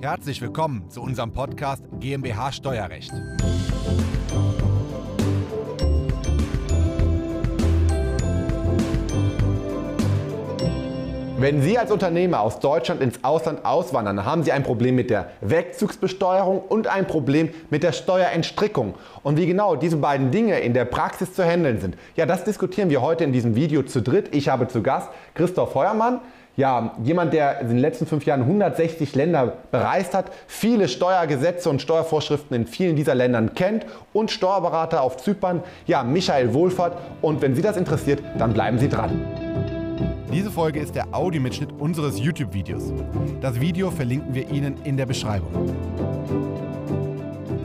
Herzlich willkommen zu unserem Podcast GmbH Steuerrecht. Wenn Sie als Unternehmer aus Deutschland ins Ausland auswandern, haben Sie ein Problem mit der Wegzugsbesteuerung und ein Problem mit der Steuerentstrickung. Und wie genau diese beiden Dinge in der Praxis zu handeln sind, ja, das diskutieren wir heute in diesem Video zu dritt. Ich habe zu Gast Christoph Feuermann, ja, jemand, der in den letzten fünf Jahren 160 Länder bereist hat, viele Steuergesetze und Steuervorschriften in vielen dieser Ländern kennt und Steuerberater auf Zypern, ja, Michael Wohlfahrt. Und wenn Sie das interessiert, dann bleiben Sie dran. Diese Folge ist der Audiomitschnitt unseres YouTube-Videos. Das Video verlinken wir Ihnen in der Beschreibung.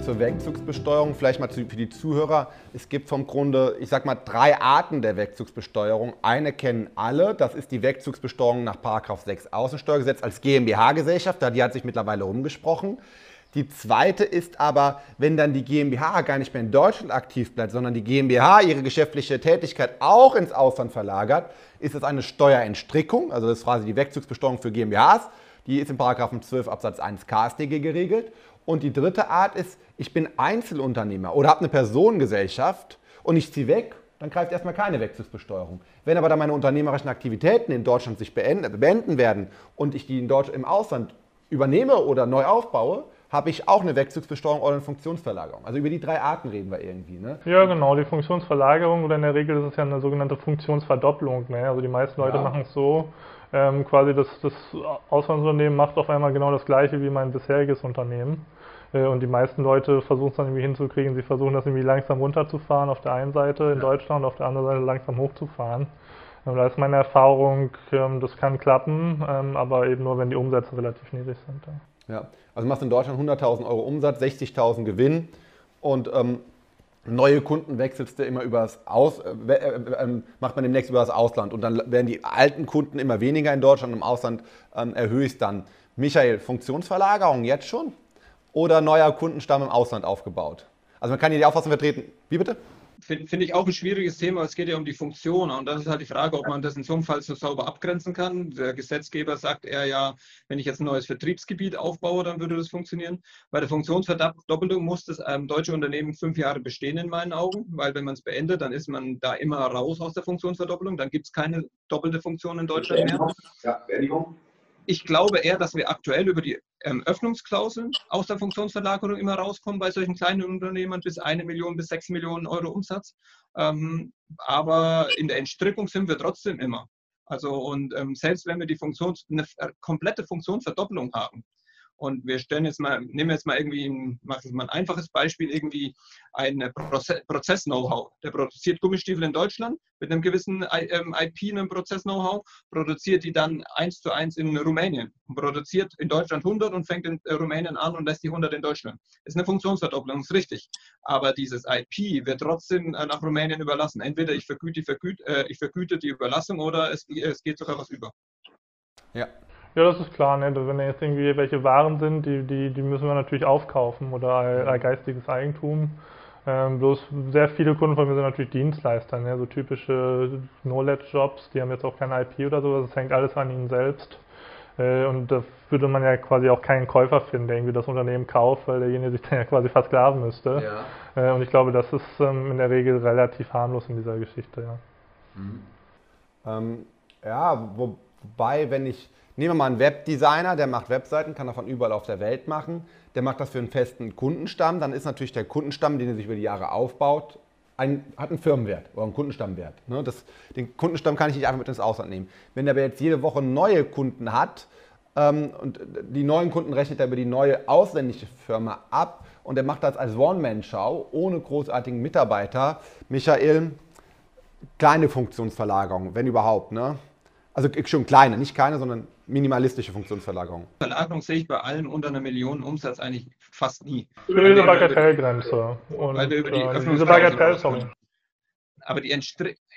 Zur Wegzugsbesteuerung, vielleicht mal für die Zuhörer. Es gibt vom Grunde, ich sag mal, drei Arten der Wegzugsbesteuerung. Eine kennen alle, das ist die Wegzugsbesteuerung nach 6 Außensteuergesetz als GmbH-Gesellschaft, da die hat sich mittlerweile rumgesprochen. Die zweite ist aber, wenn dann die GmbH gar nicht mehr in Deutschland aktiv bleibt, sondern die GmbH ihre geschäftliche Tätigkeit auch ins Ausland verlagert, ist es eine Steuerentstrickung, also das ist quasi die Wegzugsbesteuerung für GmbHs. Die ist Paragraphen 12 Absatz 1 KStG geregelt. Und die dritte Art ist, ich bin Einzelunternehmer oder habe eine Personengesellschaft und ich ziehe weg, dann greift erstmal keine Wegzugsbesteuerung. Wenn aber dann meine unternehmerischen Aktivitäten in Deutschland sich beenden werden und ich die in Deutsch, im Ausland übernehme oder neu aufbaue, habe ich auch eine Wegzugsbesteuerung oder eine Funktionsverlagerung. Also über die drei Arten reden wir irgendwie. Ne? Ja, genau. Die Funktionsverlagerung oder in der Regel ist es ja eine sogenannte Funktionsverdopplung. Ne? Also die meisten Leute ja. machen es so, ähm, quasi das, das Auslandsunternehmen macht auf einmal genau das gleiche wie mein bisheriges Unternehmen. Äh, und die meisten Leute versuchen es dann irgendwie hinzukriegen. Sie versuchen das irgendwie langsam runterzufahren auf der einen Seite in Deutschland und auf der anderen Seite langsam hochzufahren. Ähm, da ist meine Erfahrung, ähm, das kann klappen, ähm, aber eben nur, wenn die Umsätze relativ niedrig sind. Ja, also machst in Deutschland 100.000 Euro Umsatz, 60.000 Gewinn und ähm, neue Kunden wechselst du immer übers Aus, äh, äh, äh, macht man demnächst über das Ausland und dann werden die alten Kunden immer weniger in Deutschland, im Ausland ähm, erhöhst dann. Michael, Funktionsverlagerung jetzt schon oder neuer Kundenstamm im Ausland aufgebaut? Also man kann hier die Auffassung vertreten. Wie bitte? Finde find ich auch ein schwieriges Thema. Es geht ja um die Funktion. Und das ist halt die Frage, ob man das in so einem Fall so sauber abgrenzen kann. Der Gesetzgeber sagt er ja, wenn ich jetzt ein neues Vertriebsgebiet aufbaue, dann würde das funktionieren. Bei der Funktionsverdoppelung muss das ähm, deutsche Unternehmen fünf Jahre bestehen in meinen Augen, weil wenn man es beendet, dann ist man da immer raus aus der Funktionsverdoppelung. Dann gibt es keine doppelte Funktion in Deutschland mehr. Ja, Beendigung ich glaube eher, dass wir aktuell über die ähm, Öffnungsklauseln aus der Funktionsverlagerung immer rauskommen bei solchen kleinen Unternehmern bis eine Million bis sechs Millionen Euro Umsatz. Ähm, aber in der Entstrickung sind wir trotzdem immer. Also und ähm, selbst wenn wir die Funktion, eine äh, komplette Funktionsverdoppelung haben, und wir stellen jetzt mal, nehmen jetzt mal irgendwie, machen wir mal ein einfaches Beispiel, irgendwie ein Prozess-Know-how. Der produziert Gummistiefel in Deutschland mit einem gewissen IP, ähm, einem Prozess-Know-how, produziert die dann eins zu eins in Rumänien produziert in Deutschland 100 und fängt in äh, Rumänien an und lässt die 100 in Deutschland. Ist eine Funktionsverdopplung, ist richtig. Aber dieses IP wird trotzdem äh, nach Rumänien überlassen. Entweder ich vergüte, vergüte, äh, ich vergüte die Überlassung oder es, es geht sogar was über. Ja, ja, das ist klar. Ne? Wenn da jetzt irgendwie welche Waren sind, die, die, die müssen wir natürlich aufkaufen oder als geistiges Eigentum. Ähm, bloß sehr viele Kunden von mir sind natürlich Dienstleister, ne? so typische Knowledge-Jobs, die haben jetzt auch kein IP oder sowas, das hängt alles an ihnen selbst. Äh, und da würde man ja quasi auch keinen Käufer finden, der irgendwie das Unternehmen kauft, weil derjenige sich dann ja quasi versklaven müsste. Ja. Äh, und ich glaube, das ist ähm, in der Regel relativ harmlos in dieser Geschichte, ja. Mhm. Ähm, ja, wo, wobei, wenn ich Nehmen wir mal einen Webdesigner, der macht Webseiten, kann er von überall auf der Welt machen. Der macht das für einen festen Kundenstamm. Dann ist natürlich der Kundenstamm, den er sich über die Jahre aufbaut, ein, hat einen Firmenwert oder einen Kundenstammwert. Ne? Das, den Kundenstamm kann ich nicht einfach mit ins Ausland nehmen. Wenn er aber jetzt jede Woche neue Kunden hat ähm, und die neuen Kunden rechnet er über die neue ausländische Firma ab und er macht das als One-Man-Show ohne großartigen Mitarbeiter, Michael, kleine Funktionsverlagerung, wenn überhaupt. Ne? Also schon kleine, nicht keine, sondern minimalistische Funktionsverlagerung. Verlagerung sehe ich bei allen unter einer Million Umsatz eigentlich fast nie. Über diese Bagatellgrenze. Weil wir über die äh, diese Bagatell, sorry aber die,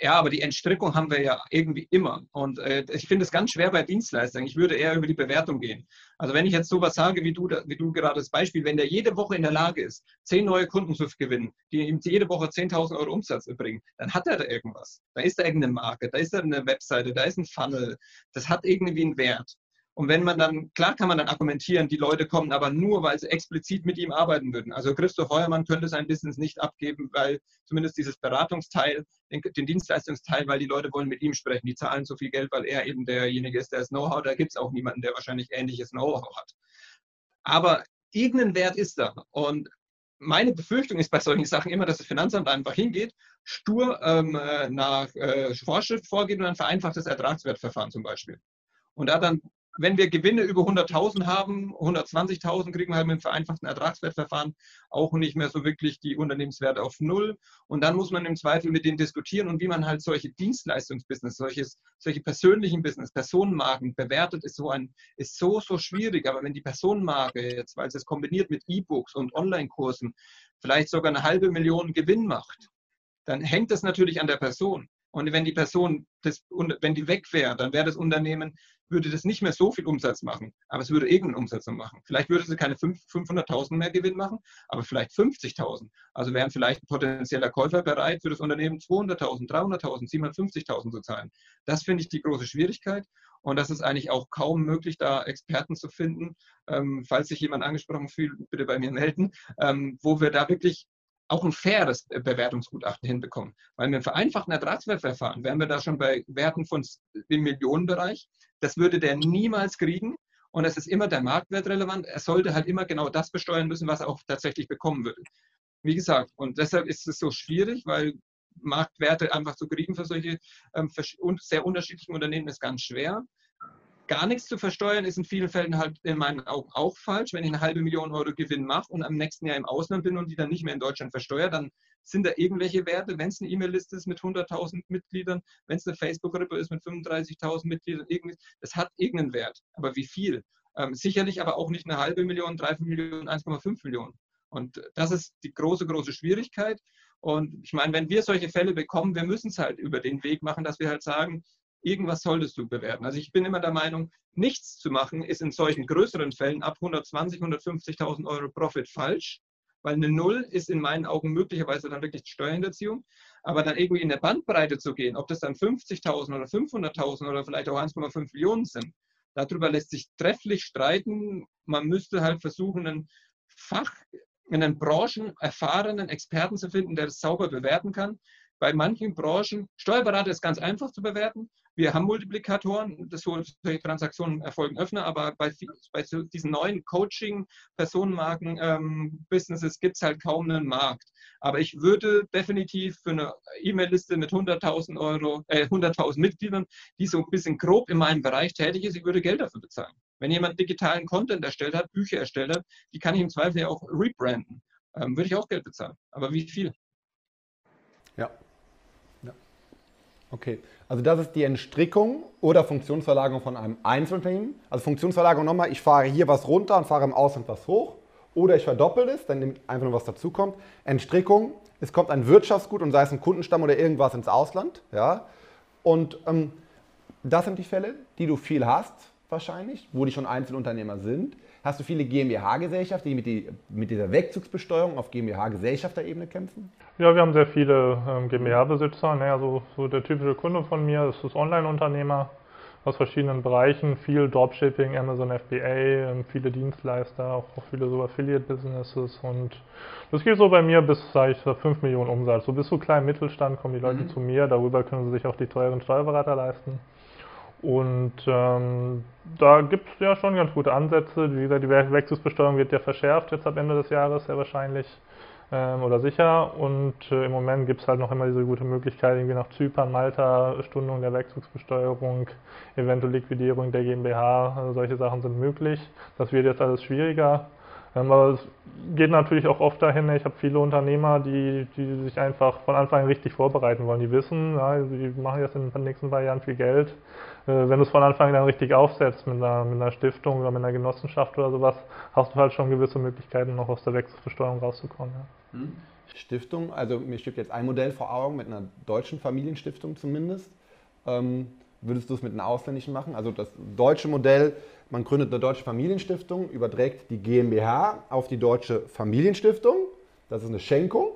ja, aber die Entstrickung haben wir ja irgendwie immer. Und äh, ich finde es ganz schwer bei Dienstleistern. Ich würde eher über die Bewertung gehen. Also wenn ich jetzt sowas sage, wie du, wie du gerade das Beispiel, wenn der jede Woche in der Lage ist, zehn neue Kunden zu gewinnen, die ihm jede Woche 10.000 Euro Umsatz bringen, dann hat er da irgendwas. Da ist da irgendeine Marke, da ist da eine Webseite, da ist ein Funnel. Das hat irgendwie einen Wert. Und wenn man dann, klar kann man dann argumentieren, die Leute kommen aber nur, weil sie explizit mit ihm arbeiten würden. Also Christoph Heuermann könnte sein Business nicht abgeben, weil zumindest dieses Beratungsteil, den, den Dienstleistungsteil, weil die Leute wollen mit ihm sprechen. Die zahlen so viel Geld, weil er eben derjenige ist, der das Know-how, da gibt es auch niemanden, der wahrscheinlich ähnliches Know-how hat. Aber irgendein Wert ist da. Und meine Befürchtung ist bei solchen Sachen immer, dass das Finanzamt einfach hingeht, stur ähm, äh, nach äh, Vorschrift vorgeht und ein vereinfachtes Ertragswertverfahren zum Beispiel. Und da dann wenn wir Gewinne über 100.000 haben, 120.000 kriegen wir halt mit dem vereinfachten Ertragswertverfahren auch nicht mehr so wirklich die Unternehmenswerte auf Null. Und dann muss man im Zweifel mit denen diskutieren und wie man halt solche Dienstleistungsbusiness, solches, solche persönlichen Business, Personenmarken bewertet, ist so ein, ist so, so schwierig. Aber wenn die Personenmarke jetzt, weil es kombiniert mit E-Books und Online-Kursen, vielleicht sogar eine halbe Million Gewinn macht, dann hängt das natürlich an der Person. Und wenn die Person, das, wenn die weg wäre, dann wäre das Unternehmen würde das nicht mehr so viel Umsatz machen, aber es würde irgendeinen Umsatz machen. Vielleicht würde sie keine 500.000 mehr Gewinn machen, aber vielleicht 50.000. Also wären vielleicht potenzieller Käufer bereit, für das Unternehmen 200.000, 300.000, 750.000 zu zahlen. Das finde ich die große Schwierigkeit. Und das ist eigentlich auch kaum möglich, da Experten zu finden. Ähm, falls sich jemand angesprochen fühlt, bitte bei mir melden, ähm, wo wir da wirklich auch ein faires Bewertungsgutachten hinbekommen. Weil mit einem vereinfachten Ertragswertverfahren wären wir da schon bei Werten von im Millionenbereich. Das würde der niemals kriegen. Und es ist immer der Marktwert relevant. Er sollte halt immer genau das besteuern müssen, was er auch tatsächlich bekommen würde. Wie gesagt, und deshalb ist es so schwierig, weil Marktwerte einfach zu kriegen für solche ähm, sehr unterschiedlichen Unternehmen ist ganz schwer gar nichts zu versteuern ist in vielen Fällen halt in meinen Augen auch falsch. Wenn ich eine halbe Million Euro Gewinn mache und am nächsten Jahr im Ausland bin und die dann nicht mehr in Deutschland versteuere, dann sind da irgendwelche Werte, wenn es eine E-Mail-Liste ist mit 100.000 Mitgliedern, wenn es eine Facebook-Gruppe ist mit 35.000 Mitgliedern, das hat irgendeinen Wert. Aber wie viel? Ähm, sicherlich aber auch nicht eine halbe Million, drei Millionen, 1,5 Millionen. Und das ist die große, große Schwierigkeit. Und ich meine, wenn wir solche Fälle bekommen, wir müssen es halt über den Weg machen, dass wir halt sagen, irgendwas solltest du bewerten. Also ich bin immer der Meinung, nichts zu machen ist in solchen größeren Fällen ab 120.000, 150.000 Euro Profit falsch, weil eine Null ist in meinen Augen möglicherweise dann wirklich Steuerhinterziehung. Aber dann irgendwie in der Bandbreite zu gehen, ob das dann 50.000 oder 500.000 oder vielleicht auch 1,5 Millionen sind, darüber lässt sich trefflich streiten. Man müsste halt versuchen, einen Fach, einen branchenerfahrenen Experten zu finden, der das sauber bewerten kann. Bei manchen Branchen, Steuerberater ist ganz einfach zu bewerten, wir haben Multiplikatoren, das solche Transaktionen erfolgen öfter, aber bei, bei diesen neuen Coaching, Personenmarken, ähm, Businesses gibt es halt kaum einen Markt. Aber ich würde definitiv für eine E-Mail-Liste mit 100.000 Euro, äh, 100.000 Mitgliedern, die so ein bisschen grob in meinem Bereich tätig ist, ich würde Geld dafür bezahlen. Wenn jemand digitalen Content erstellt hat, Bücher erstellt hat, die kann ich im Zweifel ja auch rebranden. Ähm, würde ich auch Geld bezahlen. Aber wie viel? Ja, Okay, also das ist die Entstrickung oder Funktionsverlagerung von einem Einzelunternehmen. Also Funktionsverlagerung nochmal, ich fahre hier was runter und fahre im Ausland was hoch. Oder ich verdoppel es, dann nimmt einfach nur was dazukommt. Entstrickung, es kommt ein Wirtschaftsgut und sei es ein Kundenstamm oder irgendwas ins Ausland. Ja? Und ähm, das sind die Fälle, die du viel hast wahrscheinlich, wo die schon Einzelunternehmer sind. Hast du viele GmbH-Gesellschaften, die mit, die mit, dieser Wegzugsbesteuerung auf GmbH-Gesellschafterebene kämpfen? Ja, wir haben sehr viele ähm, GmbH-Besitzer. Ne? Also, so der typische Kunde von mir ist das Online-Unternehmer aus verschiedenen Bereichen, viel Dropshipping, Amazon FBA, ähm, viele Dienstleister, auch, auch viele so Affiliate-Businesses und das geht so bei mir bis, sage ich, 5 Millionen Umsatz. So bis zu kleinem Mittelstand kommen die Leute mhm. zu mir, darüber können sie sich auch die teuren Steuerberater leisten. Und ähm, da gibt es ja schon ganz gute Ansätze. Wie gesagt, die Wechselbesteuerung wird ja verschärft jetzt ab Ende des Jahres sehr wahrscheinlich ähm, oder sicher. Und äh, im Moment gibt es halt noch immer diese gute Möglichkeit, irgendwie nach Zypern, Malta, Stundung der Wechselbesteuerung, eventuell Liquidierung der GmbH, also solche Sachen sind möglich. Das wird jetzt alles schwieriger. Ähm, aber es geht natürlich auch oft dahin, ich habe viele Unternehmer, die, die sich einfach von Anfang an richtig vorbereiten wollen. Die wissen, ja, sie machen jetzt in den nächsten paar Jahren viel Geld. Äh, wenn du es von Anfang an richtig aufsetzt mit einer, mit einer Stiftung oder mit einer Genossenschaft oder sowas, hast du halt schon gewisse Möglichkeiten, noch aus der Wechselversteuerung rauszukommen. Ja. Hm. Stiftung, also mir steht jetzt ein Modell vor Augen mit einer deutschen Familienstiftung zumindest. Ähm, würdest du es mit einer ausländischen machen? Also das deutsche Modell man gründet eine deutsche Familienstiftung, überträgt die GmbH auf die deutsche Familienstiftung. Das ist eine Schenkung.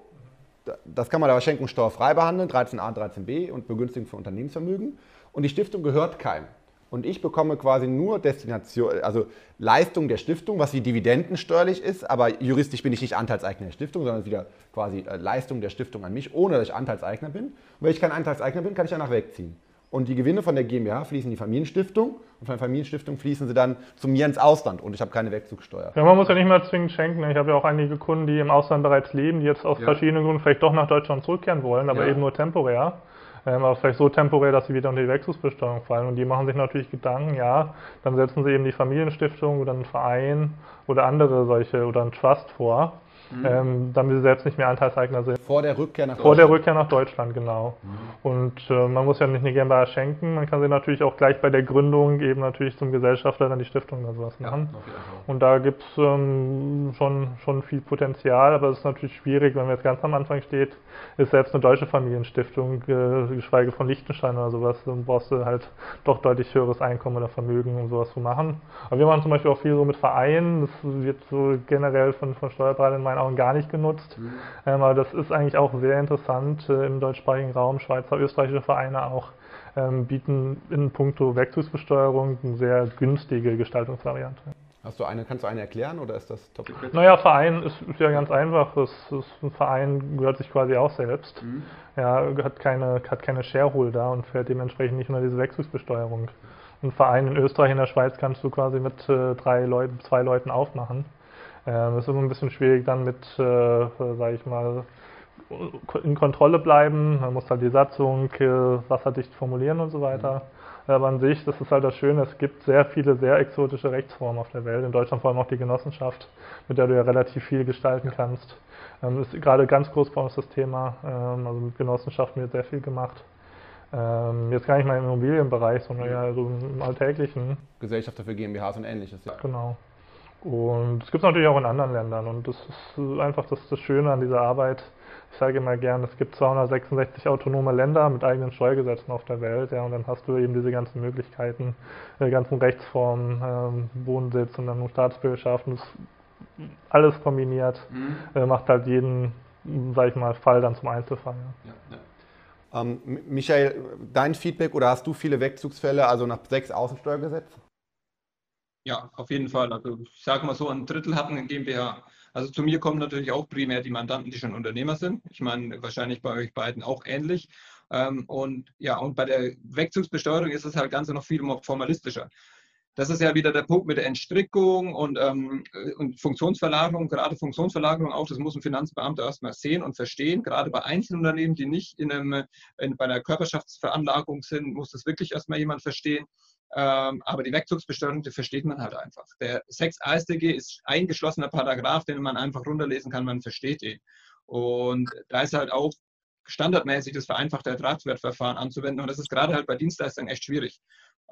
Das kann man aber schenkungssteuerfrei behandeln, 13a, 13b und begünstigen für Unternehmensvermögen. Und die Stiftung gehört keinem. und ich bekomme quasi nur Destination, also Leistung der Stiftung, was wie Dividenden steuerlich ist, aber juristisch bin ich nicht Anteilseigner der Stiftung, sondern wieder quasi äh, Leistung der Stiftung an mich, ohne dass ich Anteilseigner bin. Und wenn ich kein Anteilseigner bin, kann ich danach wegziehen. Und die Gewinne von der GmbH fließen in die Familienstiftung und von der Familienstiftung fließen sie dann zu mir ins Ausland und ich habe keine Wegzugsteuer. Ja, man muss ja nicht mal zwingend schenken. Ich habe ja auch einige Kunden, die im Ausland bereits leben, die jetzt aus ja. verschiedenen Gründen vielleicht doch nach Deutschland zurückkehren wollen, aber ja. eben nur temporär ähm, aber vielleicht so temporär, dass sie wieder unter die Wechselbesteuerung fallen. Und die machen sich natürlich Gedanken, ja, dann setzen sie eben die Familienstiftung oder einen Verein oder andere solche oder einen Trust vor mhm. ähm, damit sie selbst nicht mehr Anteilseigner sind. Vor der Rückkehr nach Vor Deutschland? der Rückkehr nach Deutschland, genau. Mhm. Und äh, man muss ja nicht eine GmbH schenken, man kann sie natürlich auch gleich bei der Gründung eben natürlich zum Gesellschafter dann die Stiftung oder sowas machen. Ja, und da gibt es ähm, schon, schon viel Potenzial, aber es ist natürlich schwierig, wenn man jetzt ganz am Anfang steht, ist selbst eine deutsche Familienstiftung, äh, geschweige von Liechtenstein oder sowas, dann brauchst du halt doch deutlich höheres Einkommen oder Vermögen, um sowas zu machen. Aber wir machen zum Beispiel auch viel so mit Vereinen, das wird so generell von, von Steuerberatern in meinen Augen gar nicht genutzt. Mhm. Ähm, aber das ist eigentlich auch sehr interessant äh, im deutschsprachigen Raum. Schweizer, österreichische Vereine auch ähm, bieten in puncto Wechselbesteuerung eine sehr günstige Gestaltungsvariante. Hast du eine, kannst du eine erklären oder ist das top? Naja, Verein ist, ist ja ganz einfach. Das, das, ein Verein gehört sich quasi auch selbst. Mhm. Ja, hat keine, hat keine Shareholder und fährt dementsprechend nicht unter diese Wechselbesteuerung. Ein Verein in Österreich, in der Schweiz kannst du quasi mit äh, drei Leuten, zwei Leuten aufmachen. Ähm, es ist immer ein bisschen schwierig dann mit, äh, sage ich mal, in Kontrolle bleiben. Man muss halt die Satzung äh, wasserdicht formulieren und so weiter. Mhm. Aber an sich, das ist halt das Schöne, es gibt sehr viele sehr exotische Rechtsformen auf der Welt. In Deutschland vor allem auch die Genossenschaft, mit der du ja relativ viel gestalten kannst. Ähm, ist gerade ganz groß bei uns das Thema. Ähm, also mit Genossenschaften wird sehr viel gemacht. Ähm, jetzt gar nicht mal im Immobilienbereich, sondern ja so im Alltäglichen. Gesellschafter für GmbHs und ähnliches, ja. Genau. Und es gibt es natürlich auch in anderen Ländern und das ist einfach das, das Schöne an dieser Arbeit. Ich sage immer gern, es gibt 266 autonome Länder mit eigenen Steuergesetzen auf der Welt, ja, und dann hast du eben diese ganzen Möglichkeiten, die ganzen Rechtsformen, ähm, Wohnsitz und dann Staatsbürgerschaft, und das alles kombiniert, mhm. äh, macht halt jeden, sag ich mal, Fall dann zum Einzelfall. Ja. Ja, ja. Ähm, Michael, dein Feedback oder hast du viele Wegzugsfälle, also nach sechs Außensteuergesetzen? Ja, auf jeden Fall. Also ich sage mal so, ein Drittel hatten eine GmbH. Also zu mir kommen natürlich auch primär die Mandanten, die schon Unternehmer sind. Ich meine, wahrscheinlich bei euch beiden auch ähnlich. Ähm, und ja, und bei der Wegzugsbesteuerung ist das halt Ganze noch viel formalistischer. Das ist ja wieder der Punkt mit der Entstrickung und, ähm, und Funktionsverlagerung, gerade Funktionsverlagerung auch, das muss ein Finanzbeamter erstmal sehen und verstehen. Gerade bei Einzelunternehmen, die nicht in einem, in, bei einer Körperschaftsveranlagung sind, muss das wirklich erstmal jemand verstehen. Ähm, aber die Wegzugsbesteuerung, die versteht man halt einfach. Der 6 AStG ist ein geschlossener Paragraph, den man einfach runterlesen kann, man versteht ihn. Und da ist halt auch standardmäßig das vereinfachte Ertragswertverfahren anzuwenden. Und das ist gerade halt bei Dienstleistungen echt schwierig.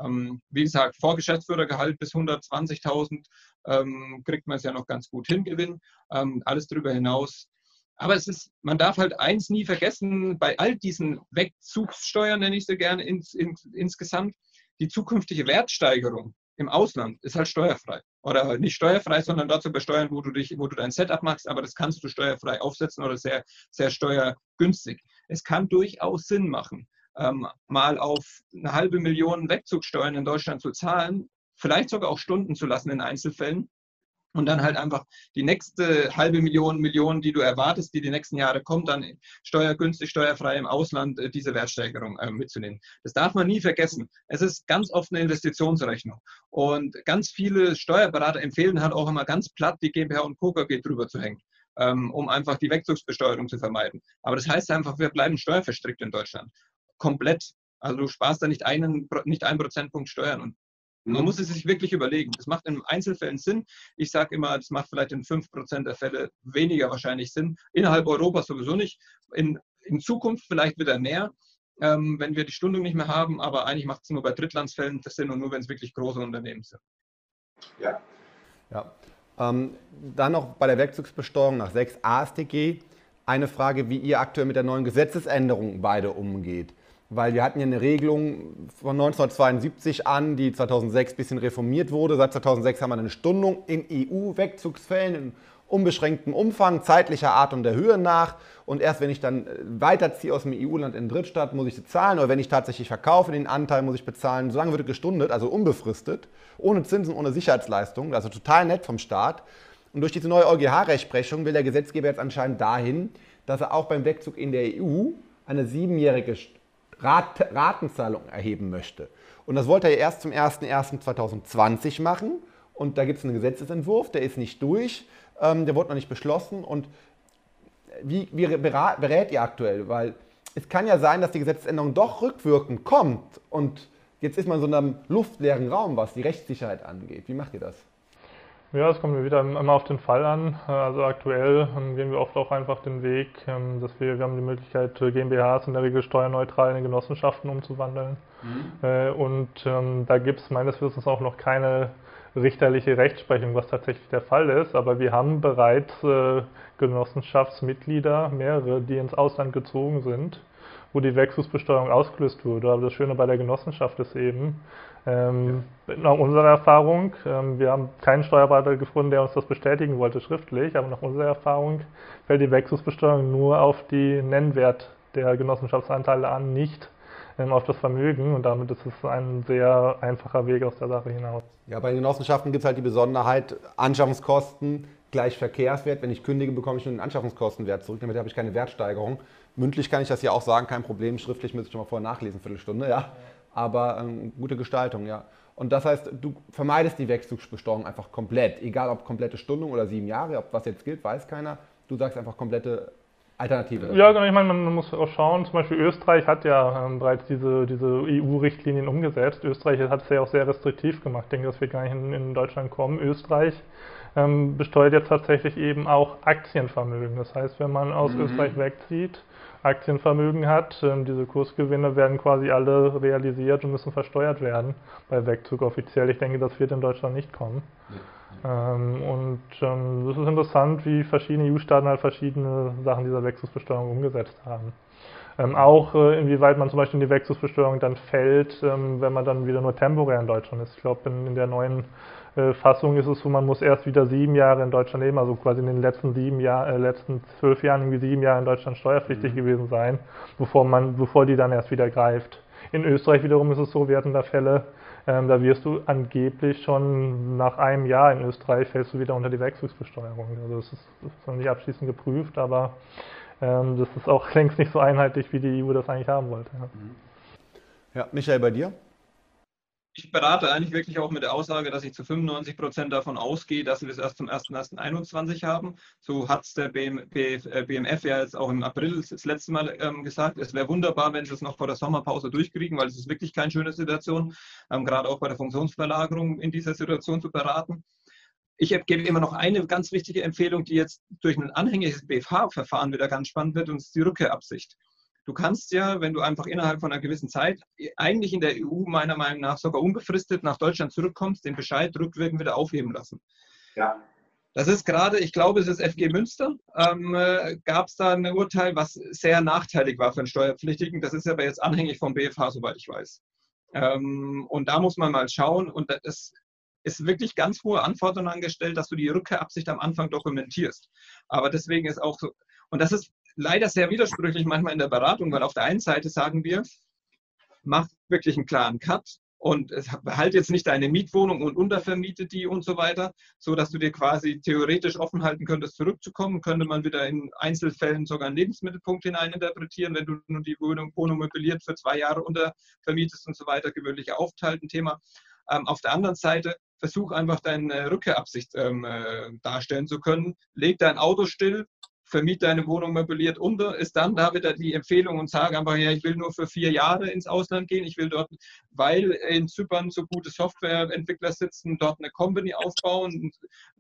Ähm, wie gesagt, Vorgeschäftsführergehalt bis 120.000 ähm, kriegt man es ja noch ganz gut hin, Gewinn. Ähm, alles darüber hinaus. Aber es ist, man darf halt eins nie vergessen, bei all diesen Wegzugssteuern, nenne ich sie gerne ins, in, insgesamt, die zukünftige Wertsteigerung im Ausland ist halt steuerfrei. Oder nicht steuerfrei, sondern dazu besteuern, wo du, dich, wo du dein Setup machst, aber das kannst du steuerfrei aufsetzen oder sehr, sehr steuergünstig. Es kann durchaus Sinn machen, ähm, mal auf eine halbe Million Wegzugsteuern in Deutschland zu zahlen, vielleicht sogar auch Stunden zu lassen in Einzelfällen, und dann halt einfach die nächste halbe Million, Million, die du erwartest, die die nächsten Jahre kommt, dann steuergünstig, steuerfrei im Ausland äh, diese Wertsteigerung äh, mitzunehmen. Das darf man nie vergessen. Es ist ganz oft eine Investitionsrechnung. Und ganz viele Steuerberater empfehlen halt auch immer ganz platt, die GmbH und Co. KG drüber zu hängen, ähm, um einfach die Wegzugsbesteuerung zu vermeiden. Aber das heißt einfach, wir bleiben steuerverstrickt in Deutschland. Komplett. Also du sparst da nicht einen, nicht einen Prozentpunkt Steuern. Und man muss es sich wirklich überlegen. Das macht in Einzelfällen Sinn. Ich sage immer, das macht vielleicht in 5% der Fälle weniger wahrscheinlich Sinn. Innerhalb Europas sowieso nicht. In, in Zukunft vielleicht wieder mehr, ähm, wenn wir die Stundung nicht mehr haben. Aber eigentlich macht es nur bei Drittlandsfällen Sinn und nur, wenn es wirklich große Unternehmen sind. Ja. ja. Ähm, dann noch bei der Werkzugsbesteuerung nach 6 AStG eine Frage, wie ihr aktuell mit der neuen Gesetzesänderung beide umgeht weil wir hatten ja eine Regelung von 1972 an, die 2006 ein bisschen reformiert wurde. Seit 2006 haben wir eine Stundung in EU-Wegzugsfällen unbeschränktem Umfang, zeitlicher Art und der Höhe nach. Und erst wenn ich dann äh, weiterziehe aus dem EU-Land in den Drittstaat, muss ich sie zahlen. Oder wenn ich tatsächlich verkaufe, den Anteil muss ich bezahlen. Solange wird gestundet, also unbefristet, ohne Zinsen, ohne Sicherheitsleistungen. Also total nett vom Staat. Und durch diese neue EuGH-Rechtsprechung will der Gesetzgeber jetzt anscheinend dahin, dass er auch beim Wegzug in der EU eine siebenjährige Rat Ratenzahlung erheben möchte. Und das wollte er erst zum 01.01.2020 machen. Und da gibt es einen Gesetzesentwurf, der ist nicht durch, ähm, der wurde noch nicht beschlossen. Und wie, wie berät ihr aktuell? Weil es kann ja sein, dass die Gesetzesänderung doch rückwirkend kommt und jetzt ist man in so einem luftleeren Raum, was die Rechtssicherheit angeht. Wie macht ihr das? Ja, es kommt mir wieder immer auf den Fall an. Also aktuell ähm, gehen wir oft auch einfach den Weg, ähm, dass wir, wir haben die Möglichkeit, äh, GmbHs in der Regel steuerneutral in Genossenschaften umzuwandeln. Mhm. Äh, und ähm, da gibt es meines Wissens auch noch keine richterliche Rechtsprechung, was tatsächlich der Fall ist. Aber wir haben bereits äh, Genossenschaftsmitglieder, mehrere, die ins Ausland gezogen sind, wo die Wechselbesteuerung ausgelöst wurde. Aber das Schöne bei der Genossenschaft ist eben, ähm, nach unserer Erfahrung, ähm, wir haben keinen Steuerberater gefunden, der uns das bestätigen wollte schriftlich, aber nach unserer Erfahrung fällt die Wechselbesteuerung nur auf die Nennwert der Genossenschaftsanteile an, nicht ähm, auf das Vermögen und damit ist es ein sehr einfacher Weg aus der Sache hinaus. Ja, bei den Genossenschaften gibt es halt die Besonderheit, Anschaffungskosten gleich Verkehrswert. Wenn ich kündige, bekomme ich nur den Anschaffungskostenwert zurück, damit habe ich keine Wertsteigerung. Mündlich kann ich das ja auch sagen, kein Problem. Schriftlich müsste ich schon mal vorher nachlesen, Viertelstunde, ja aber ähm, gute Gestaltung, ja. Und das heißt, du vermeidest die Wegzugsbesteuerung einfach komplett, egal ob komplette Stundung oder sieben Jahre, ob was jetzt gilt, weiß keiner. Du sagst einfach komplette Alternative. Ja, genau, ich meine, man muss auch schauen, zum Beispiel Österreich hat ja ähm, bereits diese, diese EU-Richtlinien umgesetzt. Österreich hat es ja auch sehr restriktiv gemacht. Ich denke, das wird gar nicht in, in Deutschland kommen. Österreich ähm, besteuert jetzt tatsächlich eben auch Aktienvermögen. Das heißt, wenn man aus mhm. Österreich wegzieht, Aktienvermögen hat. Ähm, diese Kursgewinne werden quasi alle realisiert und müssen versteuert werden bei Wegzug offiziell. Ich denke, das wird in Deutschland nicht kommen. Ja. Ähm, und ähm, das ist interessant, wie verschiedene EU-Staaten halt verschiedene Sachen dieser Wechselbesteuerung umgesetzt haben. Ähm, auch äh, inwieweit man zum Beispiel in die Wechselbesteuerung dann fällt, ähm, wenn man dann wieder nur temporär in Deutschland ist. Ich glaube, in, in, der neuen Fassung ist es so, man muss erst wieder sieben Jahre in Deutschland leben, also quasi in den letzten sieben Jahren, äh, letzten zwölf Jahren irgendwie sieben Jahre in Deutschland steuerpflichtig mhm. gewesen sein, bevor man, bevor die dann erst wieder greift. In Österreich wiederum ist es so, wir hatten da Fälle, ähm, da wirst du angeblich schon nach einem Jahr in Österreich fällst du wieder unter die Wechselbesteuerung. Also das ist, das ist noch nicht abschließend geprüft, aber ähm, das ist auch längst nicht so einheitlich, wie die EU das eigentlich haben wollte. Ja, mhm. ja Michael, bei dir? Ich berate eigentlich wirklich auch mit der Aussage, dass ich zu 95 Prozent davon ausgehe, dass wir es erst zum 01.01.2021 haben. So hat es der BMF äh, ja jetzt auch im April das letzte Mal ähm, gesagt. Es wäre wunderbar, wenn sie es noch vor der Sommerpause durchkriegen, weil es ist wirklich keine schöne Situation, ähm, gerade auch bei der Funktionsverlagerung in dieser Situation zu beraten. Ich gebe immer noch eine ganz wichtige Empfehlung, die jetzt durch ein anhängiges BFH-Verfahren wieder ganz spannend wird, und das ist die Rückkehrabsicht. Du kannst ja, wenn du einfach innerhalb von einer gewissen Zeit, eigentlich in der EU meiner Meinung nach sogar unbefristet nach Deutschland zurückkommst, den Bescheid rückwirkend wieder aufheben lassen. Ja. Das ist gerade, ich glaube, es ist FG Münster, ähm, äh, gab es da ein Urteil, was sehr nachteilig war für einen Steuerpflichtigen. Das ist aber jetzt anhängig vom BFH, soweit ich weiß. Ähm, und da muss man mal schauen. Und das ist wirklich ganz hohe Anforderungen angestellt, dass du die Rückkehrabsicht am Anfang dokumentierst. Aber deswegen ist auch so, und das ist leider sehr widersprüchlich manchmal in der Beratung, weil auf der einen Seite sagen wir, mach wirklich einen klaren Cut und behalte jetzt nicht deine Mietwohnung und untervermiete die und so weiter, so dass du dir quasi theoretisch offen halten könntest, zurückzukommen. Könnte man wieder in Einzelfällen sogar einen Lebensmittelpunkt hineininterpretieren, wenn du nur die Wohnung, Wohnung möbliert für zwei Jahre untervermietest und so weiter, gewöhnliche aufteilten Thema. Ähm, auf der anderen Seite versuch einfach deine Rückkehrabsicht ähm, äh, darstellen zu können. Leg dein Auto still, vermiete deine Wohnung möbliert. Unter, ist dann da wieder die Empfehlung und sage einfach, ja, ich will nur für vier Jahre ins Ausland gehen, ich will dort, weil in Zypern so gute Softwareentwickler sitzen, dort eine Company aufbauen,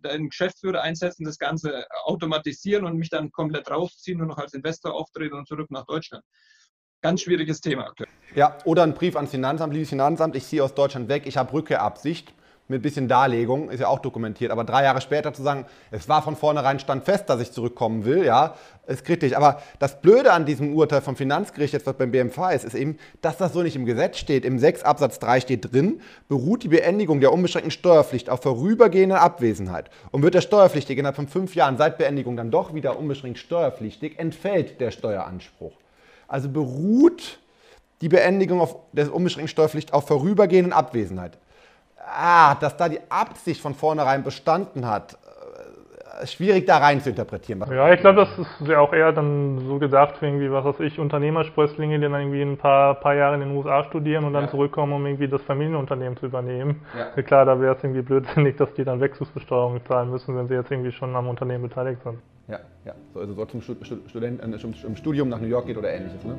einen Geschäftsführer einsetzen, das Ganze automatisieren und mich dann komplett rausziehen und noch als Investor auftreten und zurück nach Deutschland. Ganz schwieriges Thema aktuell. Ja, oder ein Brief ans Finanzamt, liebes Finanzamt, ich ziehe aus Deutschland weg, ich habe Rückkehrabsicht mit ein bisschen Darlegung, ist ja auch dokumentiert. Aber drei Jahre später zu sagen, es war von vornherein stand fest, dass ich zurückkommen will, ja, ist kritisch. Aber das Blöde an diesem Urteil vom Finanzgericht, jetzt was beim BMV ist, ist eben, dass das so nicht im Gesetz steht. Im 6 Absatz 3 steht drin, beruht die Beendigung der unbeschränkten Steuerpflicht auf vorübergehende Abwesenheit. Und wird der Steuerpflichtige innerhalb von fünf Jahren seit Beendigung dann doch wieder unbeschränkt steuerpflichtig, entfällt der Steueranspruch. Also beruht die Beendigung auf, der unbeschränkten Steuerpflicht auf vorübergehenden Abwesenheit ah, dass da die Absicht von vornherein bestanden hat, äh, schwierig da rein zu interpretieren. Ja, ich glaube, das ist ja auch eher dann so gedacht für irgendwie, was weiß ich, Unternehmersprösslinge, die dann irgendwie ein paar, paar Jahre in den USA studieren und dann ja. zurückkommen, um irgendwie das Familienunternehmen zu übernehmen. Ja. Klar, da wäre es irgendwie blödsinnig, dass die dann Wechselbesteuerung zahlen müssen, wenn sie jetzt irgendwie schon am Unternehmen beteiligt sind. Ja, ja. So, also so zum Student, äh, Studium nach New York geht oder ähnliches, ne?